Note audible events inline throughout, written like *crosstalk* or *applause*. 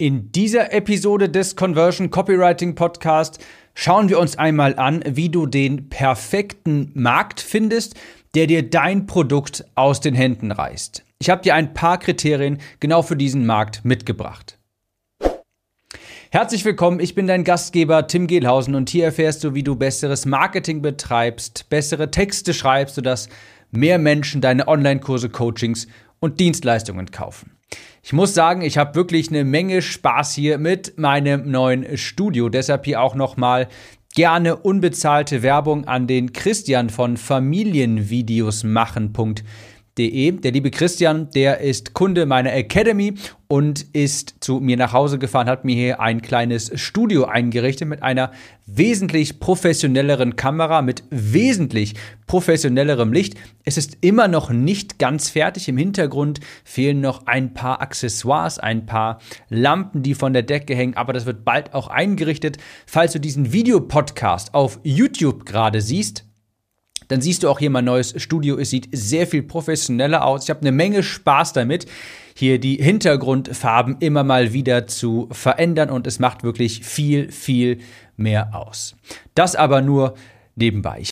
In dieser Episode des Conversion Copywriting Podcast schauen wir uns einmal an, wie du den perfekten Markt findest, der dir dein Produkt aus den Händen reißt. Ich habe dir ein paar Kriterien genau für diesen Markt mitgebracht. Herzlich willkommen, ich bin dein Gastgeber Tim Gehlhausen und hier erfährst du, wie du besseres Marketing betreibst, bessere Texte schreibst, sodass mehr Menschen deine Online-Kurse, Coachings und Dienstleistungen kaufen. Ich muss sagen, ich habe wirklich eine Menge Spaß hier mit meinem neuen Studio. Deshalb hier auch nochmal gerne unbezahlte Werbung an den Christian von Familienvideosmachen.de der liebe Christian, der ist Kunde meiner Academy und ist zu mir nach Hause gefahren, hat mir hier ein kleines Studio eingerichtet mit einer wesentlich professionelleren Kamera, mit wesentlich professionellerem Licht. Es ist immer noch nicht ganz fertig. Im Hintergrund fehlen noch ein paar Accessoires, ein paar Lampen, die von der Decke hängen, aber das wird bald auch eingerichtet. Falls du diesen Videopodcast auf YouTube gerade siehst, dann siehst du auch hier mein neues Studio. Es sieht sehr viel professioneller aus. Ich habe eine Menge Spaß damit, hier die Hintergrundfarben immer mal wieder zu verändern und es macht wirklich viel, viel mehr aus. Das aber nur nebenbei.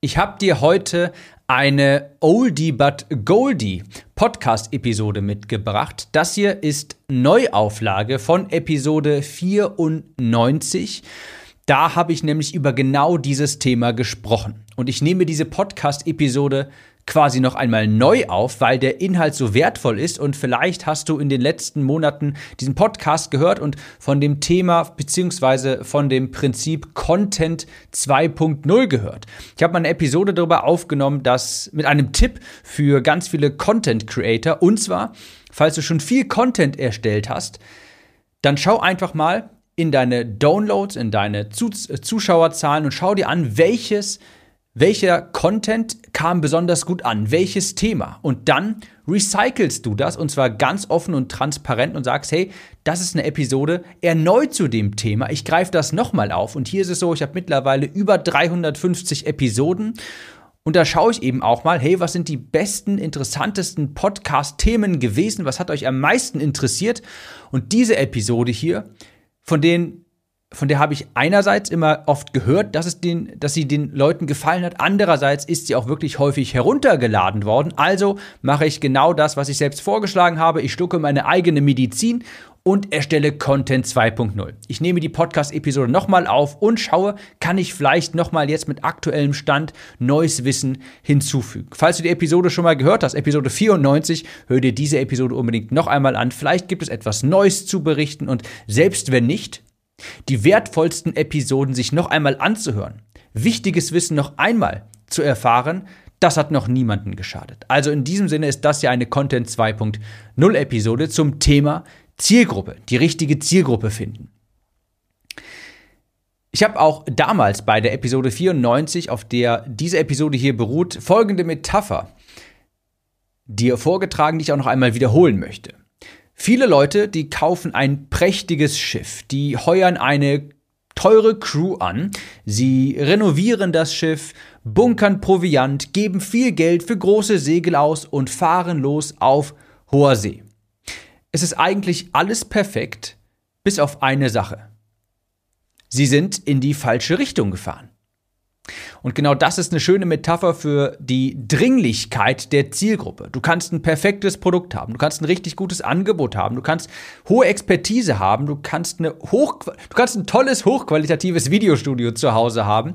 Ich habe dir heute eine Oldie but Goldie Podcast-Episode mitgebracht. Das hier ist Neuauflage von Episode 94. Da habe ich nämlich über genau dieses Thema gesprochen. Und ich nehme diese Podcast-Episode quasi noch einmal neu auf, weil der Inhalt so wertvoll ist und vielleicht hast du in den letzten Monaten diesen Podcast gehört und von dem Thema beziehungsweise von dem Prinzip Content 2.0 gehört. Ich habe mal eine Episode darüber aufgenommen, dass mit einem Tipp für ganz viele Content Creator und zwar, falls du schon viel Content erstellt hast, dann schau einfach mal, in deine Downloads, in deine Zuschauerzahlen und schau dir an, welches, welcher Content kam besonders gut an, welches Thema. Und dann recycelst du das und zwar ganz offen und transparent und sagst, hey, das ist eine Episode erneut zu dem Thema. Ich greife das nochmal auf. Und hier ist es so, ich habe mittlerweile über 350 Episoden. Und da schaue ich eben auch mal, hey, was sind die besten, interessantesten Podcast-Themen gewesen? Was hat euch am meisten interessiert? Und diese Episode hier von denen von der habe ich einerseits immer oft gehört, dass, es den, dass sie den Leuten gefallen hat. Andererseits ist sie auch wirklich häufig heruntergeladen worden. Also mache ich genau das, was ich selbst vorgeschlagen habe. Ich stucke meine eigene Medizin und erstelle Content 2.0. Ich nehme die Podcast-Episode nochmal auf und schaue, kann ich vielleicht nochmal jetzt mit aktuellem Stand neues Wissen hinzufügen. Falls du die Episode schon mal gehört hast, Episode 94, hör dir diese Episode unbedingt noch einmal an. Vielleicht gibt es etwas Neues zu berichten und selbst wenn nicht, die wertvollsten Episoden sich noch einmal anzuhören, wichtiges Wissen noch einmal zu erfahren, das hat noch niemanden geschadet. Also in diesem Sinne ist das ja eine Content 2.0 Episode zum Thema Zielgruppe, die richtige Zielgruppe finden. Ich habe auch damals bei der Episode 94, auf der diese Episode hier beruht, folgende Metapher dir vorgetragen, die ich auch noch einmal wiederholen möchte. Viele Leute, die kaufen ein prächtiges Schiff, die heuern eine teure Crew an, sie renovieren das Schiff, bunkern Proviant, geben viel Geld für große Segel aus und fahren los auf hoher See. Es ist eigentlich alles perfekt, bis auf eine Sache. Sie sind in die falsche Richtung gefahren. Und genau das ist eine schöne Metapher für die Dringlichkeit der Zielgruppe. Du kannst ein perfektes Produkt haben, du kannst ein richtig gutes Angebot haben, du kannst hohe Expertise haben, du kannst, eine du kannst ein tolles, hochqualitatives Videostudio zu Hause haben.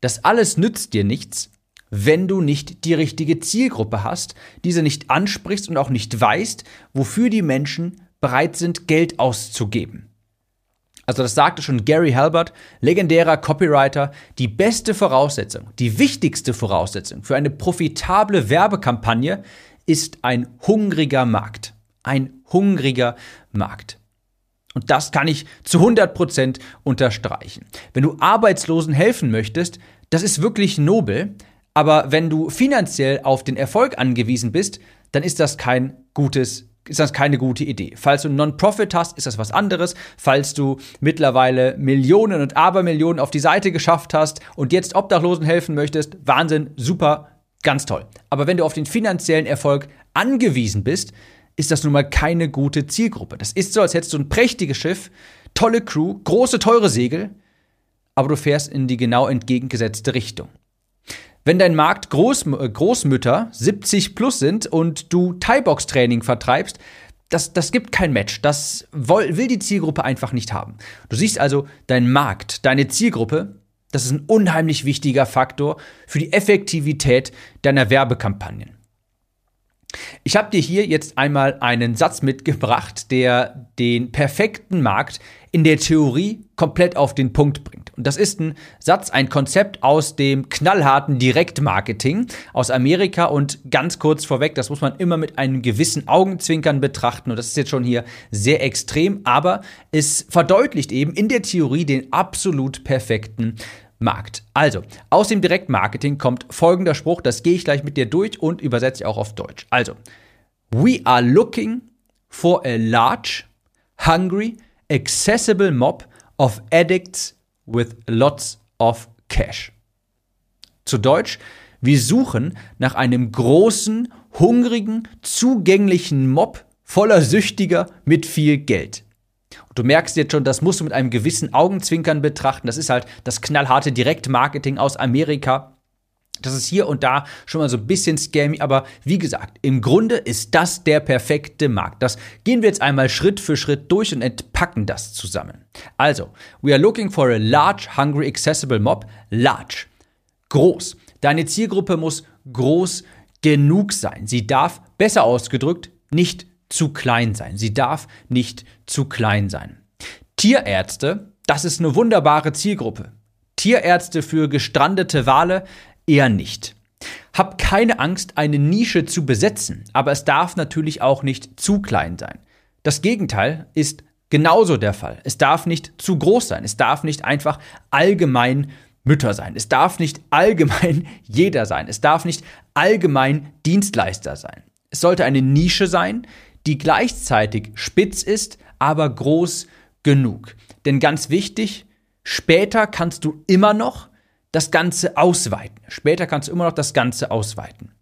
Das alles nützt dir nichts, wenn du nicht die richtige Zielgruppe hast, diese nicht ansprichst und auch nicht weißt, wofür die Menschen bereit sind, Geld auszugeben. Also das sagte schon Gary Halbert, legendärer Copywriter, die beste Voraussetzung, die wichtigste Voraussetzung für eine profitable Werbekampagne ist ein hungriger Markt. Ein hungriger Markt. Und das kann ich zu 100% unterstreichen. Wenn du Arbeitslosen helfen möchtest, das ist wirklich nobel, aber wenn du finanziell auf den Erfolg angewiesen bist, dann ist das kein gutes ist das keine gute Idee. Falls du ein Non-Profit hast, ist das was anderes. Falls du mittlerweile Millionen und Abermillionen auf die Seite geschafft hast und jetzt Obdachlosen helfen möchtest, Wahnsinn, super, ganz toll. Aber wenn du auf den finanziellen Erfolg angewiesen bist, ist das nun mal keine gute Zielgruppe. Das ist so, als hättest du ein prächtiges Schiff, tolle Crew, große, teure Segel, aber du fährst in die genau entgegengesetzte Richtung. Wenn dein Markt Groß, äh, Großmütter 70 plus sind und du Thai-Box-Training vertreibst, das, das gibt kein Match. Das will, will die Zielgruppe einfach nicht haben. Du siehst also, dein Markt, deine Zielgruppe, das ist ein unheimlich wichtiger Faktor für die Effektivität deiner Werbekampagnen. Ich habe dir hier jetzt einmal einen Satz mitgebracht, der den perfekten Markt in der Theorie komplett auf den Punkt bringt. Und das ist ein Satz, ein Konzept aus dem knallharten Direktmarketing aus Amerika. Und ganz kurz vorweg, das muss man immer mit einem gewissen Augenzwinkern betrachten. Und das ist jetzt schon hier sehr extrem, aber es verdeutlicht eben in der Theorie den absolut perfekten Markt. Also, aus dem Direktmarketing kommt folgender Spruch, das gehe ich gleich mit dir durch und übersetze auch auf Deutsch. Also, we are looking for a large, hungry, accessible mob of addicts with lots of cash. Zu Deutsch, wir suchen nach einem großen, hungrigen, zugänglichen Mob voller Süchtiger mit viel Geld. Du merkst jetzt schon, das musst du mit einem gewissen Augenzwinkern betrachten. Das ist halt das knallharte Direktmarketing aus Amerika. Das ist hier und da schon mal so ein bisschen scammy, aber wie gesagt, im Grunde ist das der perfekte Markt. Das gehen wir jetzt einmal Schritt für Schritt durch und entpacken das zusammen. Also, we are looking for a large, hungry, accessible mob. Large. Groß. Deine Zielgruppe muss groß genug sein. Sie darf, besser ausgedrückt, nicht zu klein sein. Sie darf nicht zu klein sein. Tierärzte, das ist eine wunderbare Zielgruppe. Tierärzte für gestrandete Wale, Eher nicht. Hab keine Angst, eine Nische zu besetzen, aber es darf natürlich auch nicht zu klein sein. Das Gegenteil ist genauso der Fall. Es darf nicht zu groß sein. Es darf nicht einfach allgemein Mütter sein. Es darf nicht allgemein *laughs* jeder sein. Es darf nicht allgemein Dienstleister sein. Es sollte eine Nische sein, die gleichzeitig spitz ist, aber groß genug. Denn ganz wichtig, später kannst du immer noch das Ganze ausweiten. Später kannst du immer noch das Ganze ausweiten.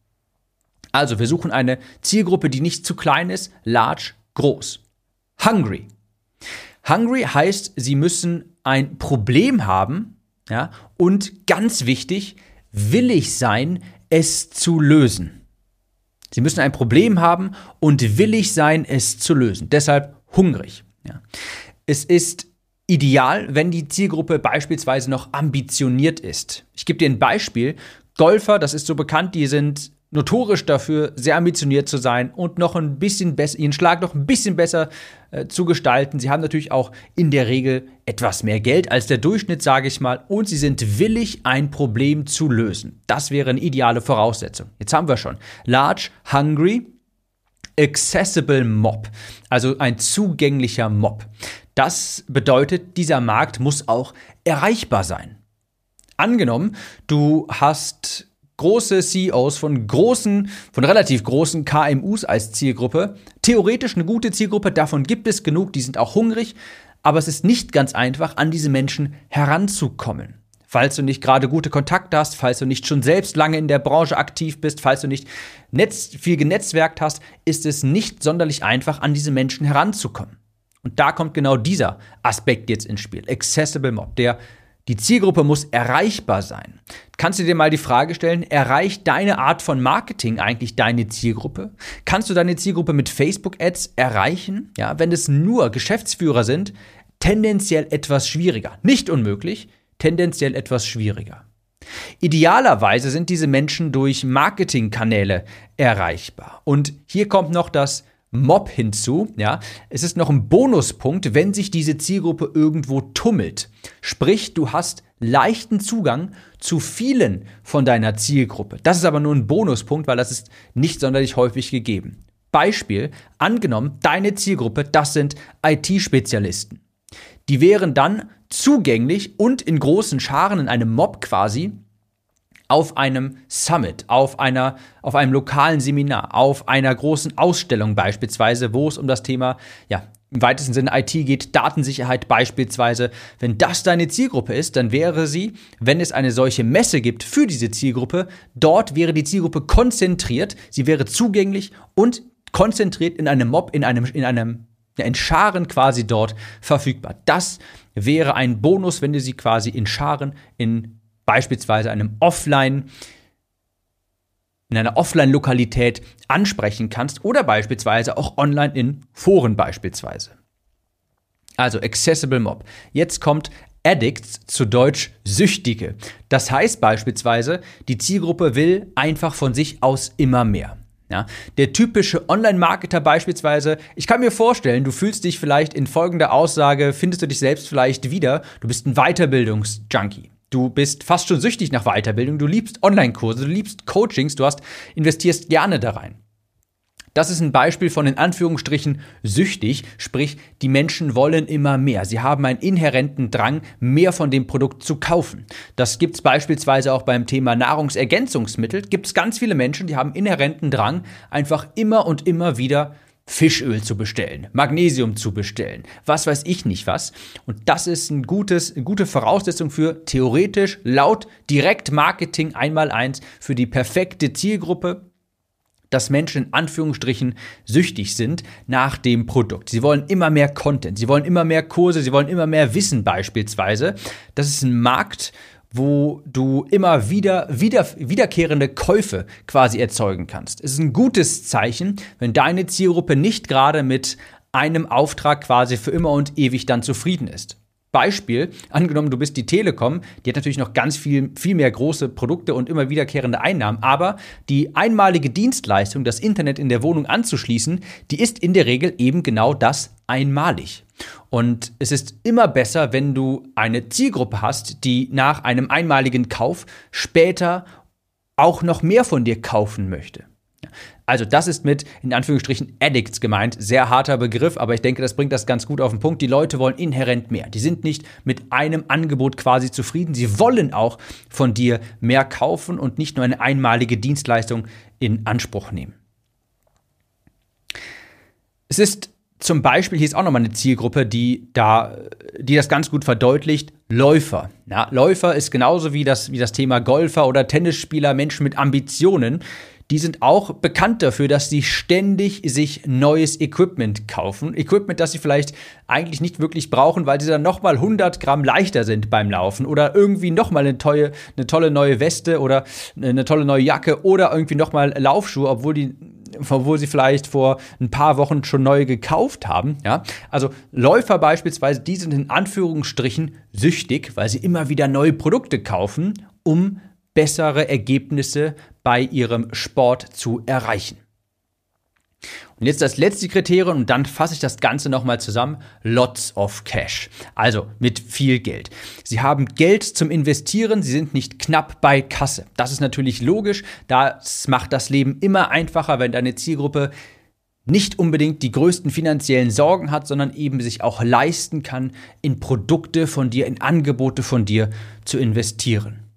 Also, wir suchen eine Zielgruppe, die nicht zu klein ist, large, groß. Hungry. Hungry heißt, sie müssen ein Problem haben, ja, und ganz wichtig, willig sein, es zu lösen. Sie müssen ein Problem haben und willig sein, es zu lösen. Deshalb hungrig. Ja. Es ist ideal, wenn die Zielgruppe beispielsweise noch ambitioniert ist. Ich gebe dir ein Beispiel. Golfer, das ist so bekannt, die sind notorisch dafür, sehr ambitioniert zu sein und noch ein bisschen besser, ihren Schlag noch ein bisschen besser äh, zu gestalten. Sie haben natürlich auch in der Regel etwas mehr Geld als der Durchschnitt, sage ich mal, und sie sind willig, ein Problem zu lösen. Das wäre eine ideale Voraussetzung. Jetzt haben wir schon Large, Hungry, Accessible Mob, also ein zugänglicher Mob. Das bedeutet, dieser Markt muss auch erreichbar sein. Angenommen, du hast große CEOs von großen, von relativ großen KMUs als Zielgruppe. Theoretisch eine gute Zielgruppe, davon gibt es genug, die sind auch hungrig, aber es ist nicht ganz einfach, an diese Menschen heranzukommen. Falls du nicht gerade gute Kontakte hast, falls du nicht schon selbst lange in der Branche aktiv bist, falls du nicht Netz, viel genetzwerkt hast, ist es nicht sonderlich einfach, an diese Menschen heranzukommen. Und da kommt genau dieser Aspekt jetzt ins Spiel. Accessible Mob. Der, die Zielgruppe muss erreichbar sein. Kannst du dir mal die Frage stellen, erreicht deine Art von Marketing eigentlich deine Zielgruppe? Kannst du deine Zielgruppe mit Facebook-Ads erreichen? Ja, wenn es nur Geschäftsführer sind, tendenziell etwas schwieriger. Nicht unmöglich, tendenziell etwas schwieriger. Idealerweise sind diese Menschen durch Marketingkanäle erreichbar. Und hier kommt noch das Mob hinzu. Ja, es ist noch ein Bonuspunkt, wenn sich diese Zielgruppe irgendwo tummelt. Sprich, du hast leichten Zugang zu vielen von deiner Zielgruppe. Das ist aber nur ein Bonuspunkt, weil das ist nicht sonderlich häufig gegeben. Beispiel, angenommen, deine Zielgruppe, das sind IT-Spezialisten. Die wären dann zugänglich und in großen Scharen in einem Mob quasi auf einem Summit, auf, einer, auf einem lokalen Seminar, auf einer großen Ausstellung beispielsweise, wo es um das Thema, ja, im weitesten Sinne IT geht, Datensicherheit beispielsweise. Wenn das deine Zielgruppe ist, dann wäre sie, wenn es eine solche Messe gibt für diese Zielgruppe, dort wäre die Zielgruppe konzentriert, sie wäre zugänglich und konzentriert in einem Mob, in einem, in einem, in Scharen quasi dort verfügbar. Das wäre ein Bonus, wenn du sie quasi in Scharen in beispielsweise einem Offline in einer Offline-Lokalität ansprechen kannst oder beispielsweise auch online in Foren beispielsweise. Also Accessible Mob. Jetzt kommt Addicts zu Deutsch Süchtige. Das heißt beispielsweise, die Zielgruppe will einfach von sich aus immer mehr. Ja, der typische Online-Marketer beispielsweise, ich kann mir vorstellen, du fühlst dich vielleicht in folgender Aussage, findest du dich selbst vielleicht wieder, du bist ein Weiterbildungsjunkie. Du bist fast schon süchtig nach Weiterbildung, du liebst Online-Kurse, du liebst Coachings, du hast investierst gerne da rein. Das ist ein Beispiel von in Anführungsstrichen süchtig, sprich die Menschen wollen immer mehr. Sie haben einen inhärenten Drang, mehr von dem Produkt zu kaufen. Das gibt es beispielsweise auch beim Thema Nahrungsergänzungsmittel. Gibt es ganz viele Menschen, die haben inhärenten Drang, einfach immer und immer wieder Fischöl zu bestellen, Magnesium zu bestellen, was weiß ich nicht was. Und das ist ein gutes, eine gute Voraussetzung für theoretisch laut Direktmarketing einmal eins für die perfekte Zielgruppe dass Menschen in Anführungsstrichen süchtig sind nach dem Produkt. Sie wollen immer mehr Content, sie wollen immer mehr Kurse, sie wollen immer mehr Wissen beispielsweise. Das ist ein Markt, wo du immer wieder, wieder wiederkehrende Käufe quasi erzeugen kannst. Es ist ein gutes Zeichen, wenn deine Zielgruppe nicht gerade mit einem Auftrag quasi für immer und ewig dann zufrieden ist. Beispiel, angenommen, du bist die Telekom, die hat natürlich noch ganz viel, viel mehr große Produkte und immer wiederkehrende Einnahmen, aber die einmalige Dienstleistung, das Internet in der Wohnung anzuschließen, die ist in der Regel eben genau das einmalig. Und es ist immer besser, wenn du eine Zielgruppe hast, die nach einem einmaligen Kauf später auch noch mehr von dir kaufen möchte. Also das ist mit, in Anführungsstrichen, Addicts gemeint. Sehr harter Begriff, aber ich denke, das bringt das ganz gut auf den Punkt. Die Leute wollen inhärent mehr. Die sind nicht mit einem Angebot quasi zufrieden. Sie wollen auch von dir mehr kaufen und nicht nur eine einmalige Dienstleistung in Anspruch nehmen. Es ist zum Beispiel, hier ist auch nochmal eine Zielgruppe, die da, die das ganz gut verdeutlicht, Läufer. Ja, Läufer ist genauso wie das, wie das Thema Golfer oder Tennisspieler, Menschen mit Ambitionen die sind auch bekannt dafür, dass sie ständig sich neues Equipment kaufen. Equipment, das sie vielleicht eigentlich nicht wirklich brauchen, weil sie dann nochmal 100 Gramm leichter sind beim Laufen oder irgendwie nochmal eine tolle, eine tolle neue Weste oder eine tolle neue Jacke oder irgendwie nochmal Laufschuhe, obwohl die obwohl sie vielleicht vor ein paar Wochen schon neue gekauft haben. Ja? Also Läufer beispielsweise, die sind in Anführungsstrichen süchtig, weil sie immer wieder neue Produkte kaufen, um bessere Ergebnisse bei ihrem Sport zu erreichen. Und jetzt das letzte Kriterium und dann fasse ich das Ganze nochmal zusammen. Lots of Cash. Also mit viel Geld. Sie haben Geld zum Investieren, sie sind nicht knapp bei Kasse. Das ist natürlich logisch. Das macht das Leben immer einfacher, wenn deine Zielgruppe nicht unbedingt die größten finanziellen Sorgen hat, sondern eben sich auch leisten kann, in Produkte von dir, in Angebote von dir zu investieren.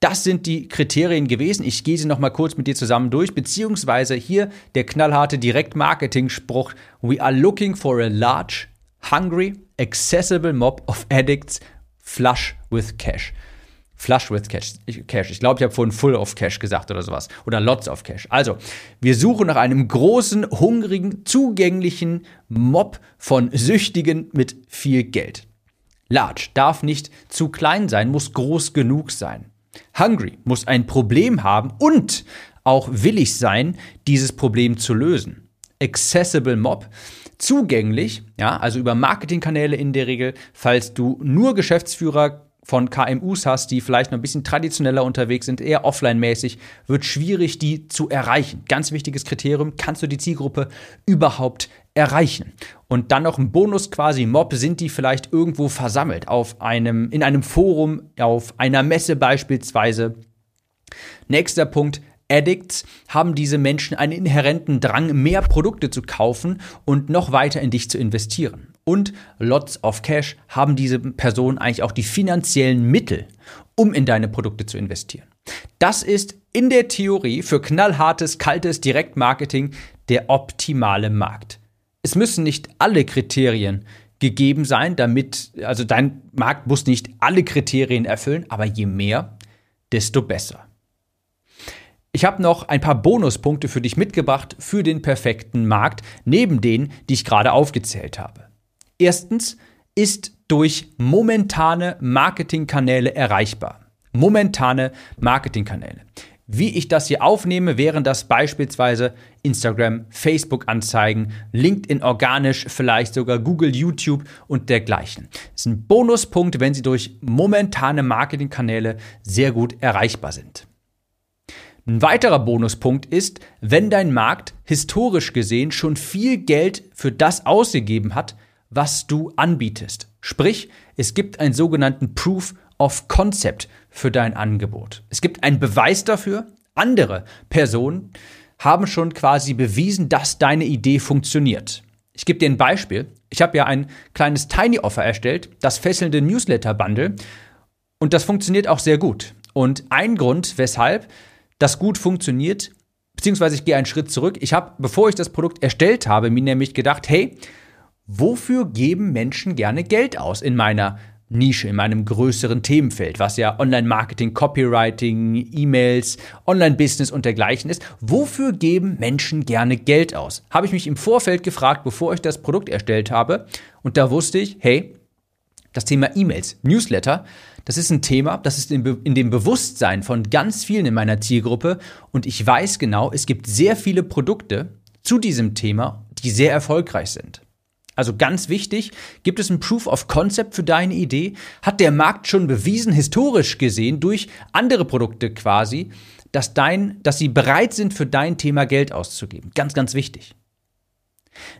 Das sind die Kriterien gewesen. Ich gehe sie noch mal kurz mit dir zusammen durch, beziehungsweise hier der knallharte Direktmarketing-Spruch: We are looking for a large, hungry, accessible mob of addicts, flush with cash. Flush with Cash. Ich, Cash. ich glaube, ich habe vorhin Full of Cash gesagt oder sowas. Oder Lots of Cash. Also, wir suchen nach einem großen, hungrigen, zugänglichen Mob von Süchtigen mit viel Geld. Large darf nicht zu klein sein, muss groß genug sein. Hungry muss ein Problem haben und auch willig sein, dieses Problem zu lösen. Accessible Mob, zugänglich, ja, also über Marketingkanäle in der Regel, falls du nur Geschäftsführer von KMUs hast, die vielleicht noch ein bisschen traditioneller unterwegs sind, eher offline-mäßig, wird schwierig, die zu erreichen. Ganz wichtiges Kriterium, kannst du die Zielgruppe überhaupt erreichen? Und dann noch ein Bonus quasi Mob, sind die vielleicht irgendwo versammelt auf einem, in einem Forum, auf einer Messe beispielsweise. Nächster Punkt, Addicts haben diese Menschen einen inhärenten Drang, mehr Produkte zu kaufen und noch weiter in dich zu investieren. Und Lots of Cash haben diese Personen eigentlich auch die finanziellen Mittel, um in deine Produkte zu investieren. Das ist in der Theorie für knallhartes, kaltes Direktmarketing der optimale Markt es müssen nicht alle Kriterien gegeben sein, damit, also dein Markt muss nicht alle Kriterien erfüllen, aber je mehr, desto besser. Ich habe noch ein paar Bonuspunkte für dich mitgebracht für den perfekten Markt, neben denen, die ich gerade aufgezählt habe. Erstens ist durch momentane Marketingkanäle erreichbar. Momentane Marketingkanäle. Wie ich das hier aufnehme, wären das beispielsweise Instagram, Facebook-Anzeigen, LinkedIn organisch, vielleicht sogar Google, YouTube und dergleichen. Das ist ein Bonuspunkt, wenn sie durch momentane Marketingkanäle sehr gut erreichbar sind. Ein weiterer Bonuspunkt ist, wenn dein Markt historisch gesehen schon viel Geld für das ausgegeben hat, was du anbietest. Sprich, es gibt einen sogenannten Proof of Concept für dein Angebot. Es gibt einen Beweis dafür. Andere Personen haben schon quasi bewiesen, dass deine Idee funktioniert. Ich gebe dir ein Beispiel. Ich habe ja ein kleines Tiny Offer erstellt, das fesselnde Newsletter Bundle. Und das funktioniert auch sehr gut. Und ein Grund, weshalb das gut funktioniert, beziehungsweise ich gehe einen Schritt zurück. Ich habe, bevor ich das Produkt erstellt habe, mir nämlich gedacht, hey, wofür geben Menschen gerne Geld aus in meiner Nische, in meinem größeren Themenfeld, was ja Online-Marketing, Copywriting, E-Mails, Online-Business und dergleichen ist. Wofür geben Menschen gerne Geld aus? Habe ich mich im Vorfeld gefragt, bevor ich das Produkt erstellt habe. Und da wusste ich, hey, das Thema E-Mails, Newsletter, das ist ein Thema, das ist in, dem Bewusstsein von ganz vielen in meiner Zielgruppe. Und ich weiß genau, es gibt sehr viele Produkte zu diesem Thema, die sehr erfolgreich sind. Also ganz wichtig, gibt es ein Proof of Concept für deine Idee? Hat der Markt schon bewiesen, historisch gesehen, durch andere Produkte quasi, dass, dein, dass sie bereit sind, für dein Thema Geld auszugeben? Ganz, ganz wichtig.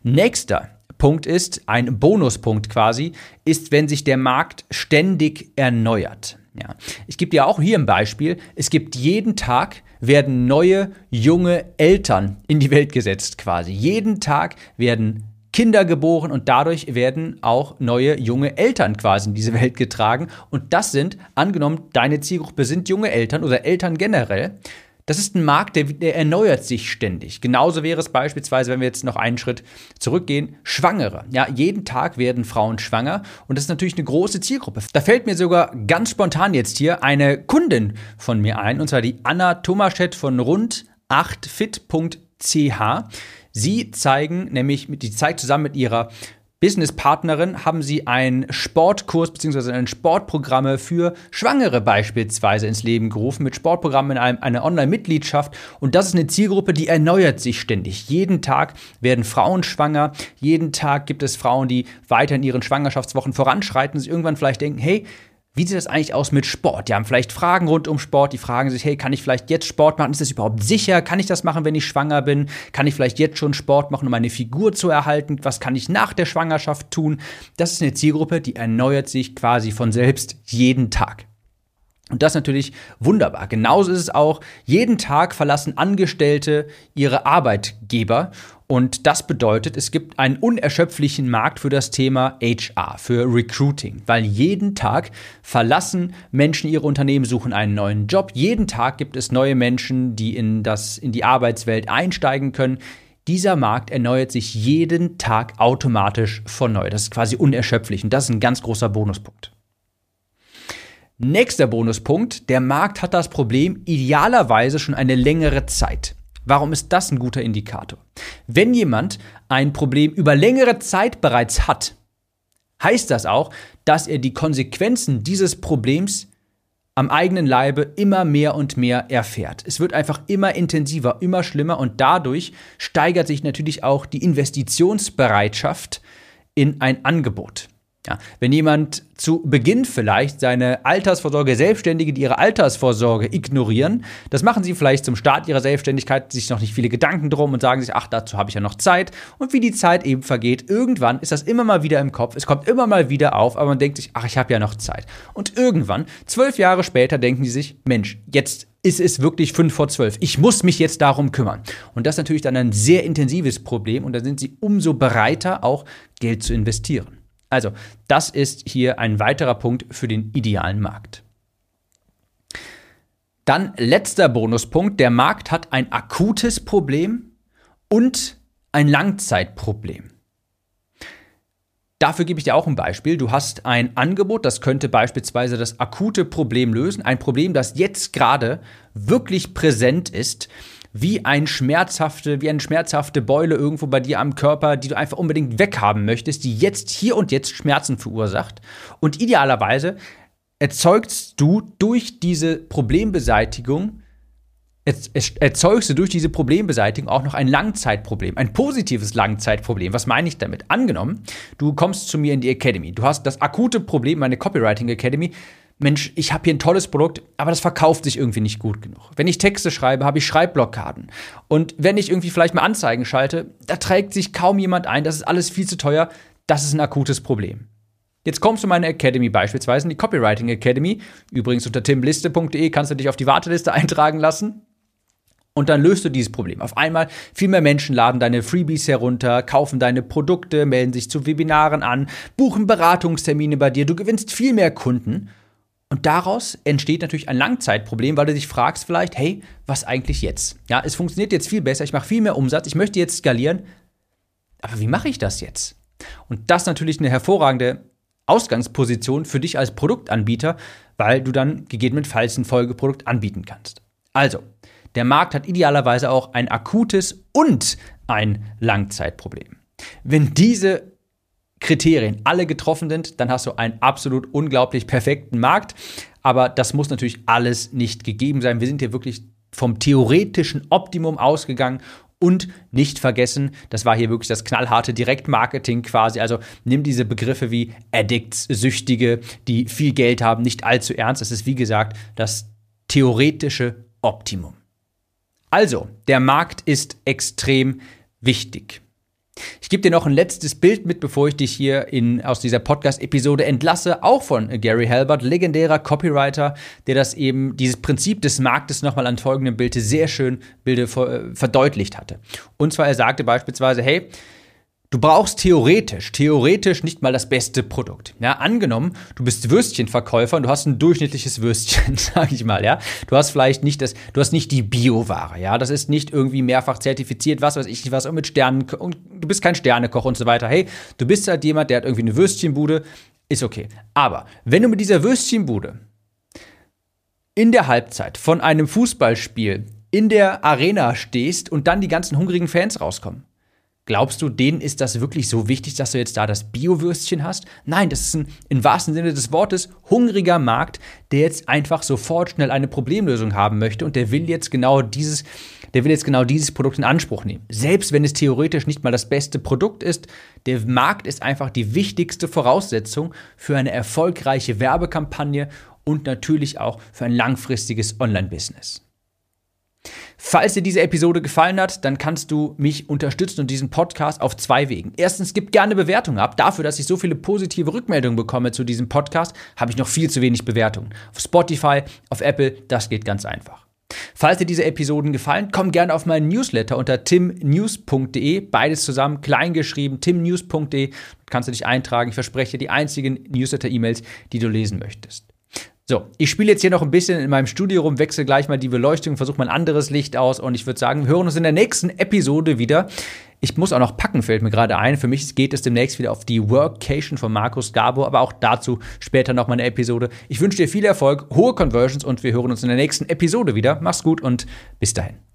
Nächster Punkt ist, ein Bonuspunkt quasi, ist, wenn sich der Markt ständig erneuert. Ja. Ich gebe dir auch hier ein Beispiel. Es gibt jeden Tag werden neue, junge Eltern in die Welt gesetzt quasi. Jeden Tag werden Kinder geboren und dadurch werden auch neue junge Eltern quasi in diese Welt getragen. Und das sind, angenommen, deine Zielgruppe sind junge Eltern oder Eltern generell. Das ist ein Markt, der, der, erneuert sich ständig. Genauso wäre es beispielsweise, wenn wir jetzt noch einen Schritt zurückgehen, Schwangere. Ja, jeden Tag werden Frauen schwanger und das ist natürlich eine große Zielgruppe. Da fällt mir sogar ganz spontan jetzt hier eine Kundin von mir ein, und zwar die Anna Tomaschett von rund 8fit.ch. Sie zeigen nämlich, die zeigt zusammen mit ihrer Businesspartnerin haben sie einen Sportkurs bzw. ein Sportprogramme für Schwangere beispielsweise ins Leben gerufen, mit Sportprogrammen in einem, einer Online-Mitgliedschaft. Und das ist eine Zielgruppe, die erneuert sich ständig. Jeden Tag werden Frauen schwanger, jeden Tag gibt es Frauen, die weiter in ihren Schwangerschaftswochen voranschreiten sich irgendwann vielleicht denken, hey, wie sieht das eigentlich aus mit Sport? Die haben vielleicht Fragen rund um Sport, die fragen sich, hey, kann ich vielleicht jetzt Sport machen? Ist das überhaupt sicher? Kann ich das machen, wenn ich schwanger bin? Kann ich vielleicht jetzt schon Sport machen, um meine Figur zu erhalten? Was kann ich nach der Schwangerschaft tun? Das ist eine Zielgruppe, die erneuert sich quasi von selbst jeden Tag. Und das ist natürlich wunderbar. Genauso ist es auch, jeden Tag verlassen Angestellte ihre Arbeitgeber. Und das bedeutet, es gibt einen unerschöpflichen Markt für das Thema HR, für Recruiting, weil jeden Tag verlassen Menschen ihre Unternehmen, suchen einen neuen Job. Jeden Tag gibt es neue Menschen, die in, das, in die Arbeitswelt einsteigen können. Dieser Markt erneuert sich jeden Tag automatisch von neu. Das ist quasi unerschöpflich und das ist ein ganz großer Bonuspunkt. Nächster Bonuspunkt, der Markt hat das Problem idealerweise schon eine längere Zeit. Warum ist das ein guter Indikator? Wenn jemand ein Problem über längere Zeit bereits hat, heißt das auch, dass er die Konsequenzen dieses Problems am eigenen Leibe immer mehr und mehr erfährt. Es wird einfach immer intensiver, immer schlimmer und dadurch steigert sich natürlich auch die Investitionsbereitschaft in ein Angebot. Ja, wenn jemand zu Beginn vielleicht seine Altersvorsorge, Selbstständige, die ihre Altersvorsorge ignorieren, das machen sie vielleicht zum Start ihrer Selbstständigkeit, sich noch nicht viele Gedanken drum und sagen sich, ach, dazu habe ich ja noch Zeit. Und wie die Zeit eben vergeht, irgendwann ist das immer mal wieder im Kopf, es kommt immer mal wieder auf, aber man denkt sich, ach, ich habe ja noch Zeit. Und irgendwann, zwölf Jahre später, denken die sich, Mensch, jetzt ist es wirklich fünf vor zwölf. Ich muss mich jetzt darum kümmern. Und das ist natürlich dann ein sehr intensives Problem und da sind sie umso bereiter, auch Geld zu investieren. Also, das ist hier ein weiterer Punkt für den idealen Markt. Dann letzter Bonuspunkt. Der Markt hat ein akutes Problem und ein Langzeitproblem. Dafür gebe ich dir auch ein Beispiel. Du hast ein Angebot, das könnte beispielsweise das akute Problem lösen. Ein Problem, das jetzt gerade wirklich präsent ist wie ein schmerzhafte, wie eine schmerzhafte Beule irgendwo bei dir am Körper, die du einfach unbedingt weghaben möchtest, die jetzt hier und jetzt Schmerzen verursacht. Und idealerweise erzeugst du durch diese Problembeseitigung erzeugst du durch diese Problembeseitigung auch noch ein Langzeitproblem, ein positives Langzeitproblem. Was meine ich damit? Angenommen, du kommst zu mir in die Academy, du hast das akute Problem, meine Copywriting Academy, Mensch, ich habe hier ein tolles Produkt, aber das verkauft sich irgendwie nicht gut genug. Wenn ich Texte schreibe, habe ich Schreibblockaden. Und wenn ich irgendwie vielleicht mal Anzeigen schalte, da trägt sich kaum jemand ein, das ist alles viel zu teuer, das ist ein akutes Problem. Jetzt kommst du in meine Academy beispielsweise, die Copywriting Academy. Übrigens unter timliste.de kannst du dich auf die Warteliste *laughs* eintragen lassen. Und dann löst du dieses Problem. Auf einmal viel mehr Menschen laden deine Freebies herunter, kaufen deine Produkte, melden sich zu Webinaren an, buchen Beratungstermine bei dir. Du gewinnst viel mehr Kunden und daraus entsteht natürlich ein Langzeitproblem, weil du dich fragst vielleicht, hey, was eigentlich jetzt? Ja, es funktioniert jetzt viel besser, ich mache viel mehr Umsatz, ich möchte jetzt skalieren, aber wie mache ich das jetzt? Und das ist natürlich eine hervorragende Ausgangsposition für dich als Produktanbieter, weil du dann gegebenenfalls ein Folgeprodukt anbieten kannst. Also, der Markt hat idealerweise auch ein akutes und ein Langzeitproblem. Wenn diese Kriterien alle getroffen sind, dann hast du einen absolut unglaublich perfekten Markt. Aber das muss natürlich alles nicht gegeben sein. Wir sind hier wirklich vom theoretischen Optimum ausgegangen und nicht vergessen, das war hier wirklich das knallharte Direktmarketing quasi. Also nimm diese Begriffe wie Addicts, Süchtige, die viel Geld haben, nicht allzu ernst. Das ist wie gesagt das theoretische Optimum. Also, der Markt ist extrem wichtig. Ich gebe dir noch ein letztes Bild mit, bevor ich dich hier in, aus dieser Podcast-Episode entlasse, auch von Gary Halbert, legendärer Copywriter, der das eben, dieses Prinzip des Marktes nochmal an folgendem Bild sehr schön Bilde äh, verdeutlicht hatte. Und zwar, er sagte beispielsweise, hey, Du brauchst theoretisch, theoretisch nicht mal das beste Produkt. Ja, angenommen, du bist Würstchenverkäufer und du hast ein durchschnittliches Würstchen, *laughs* sag ich mal, ja. Du hast vielleicht nicht das, du hast nicht die Bioware, ja. Das ist nicht irgendwie mehrfach zertifiziert, was weiß ich nicht was, und mit Sternen, und du bist kein Sternekoch und so weiter. Hey, du bist halt jemand, der hat irgendwie eine Würstchenbude, ist okay. Aber wenn du mit dieser Würstchenbude in der Halbzeit von einem Fußballspiel in der Arena stehst und dann die ganzen hungrigen Fans rauskommen, Glaubst du, denen ist das wirklich so wichtig, dass du jetzt da das Bio-Würstchen hast? Nein, das ist ein im wahrsten Sinne des Wortes hungriger Markt, der jetzt einfach sofort schnell eine Problemlösung haben möchte und der will jetzt genau dieses, der will jetzt genau dieses Produkt in Anspruch nehmen. Selbst wenn es theoretisch nicht mal das beste Produkt ist, der Markt ist einfach die wichtigste Voraussetzung für eine erfolgreiche Werbekampagne und natürlich auch für ein langfristiges Online-Business. Falls dir diese Episode gefallen hat, dann kannst du mich unterstützen und diesen Podcast auf zwei Wegen. Erstens, gib gerne Bewertungen ab. Dafür, dass ich so viele positive Rückmeldungen bekomme zu diesem Podcast, habe ich noch viel zu wenig Bewertungen. Auf Spotify, auf Apple, das geht ganz einfach. Falls dir diese Episoden gefallen, komm gerne auf meinen Newsletter unter timnews.de, beides zusammen, klein geschrieben, timnews.de. Kannst du dich eintragen. Ich verspreche dir die einzigen Newsletter-E-Mails, die du lesen möchtest. So, ich spiele jetzt hier noch ein bisschen in meinem Studio rum, wechsle gleich mal die Beleuchtung, versuche mal ein anderes Licht aus und ich würde sagen, wir hören uns in der nächsten Episode wieder. Ich muss auch noch packen, fällt mir gerade ein. Für mich geht es demnächst wieder auf die Workation von Markus Gabo, aber auch dazu später noch mal eine Episode. Ich wünsche dir viel Erfolg, hohe Conversions und wir hören uns in der nächsten Episode wieder. Mach's gut und bis dahin.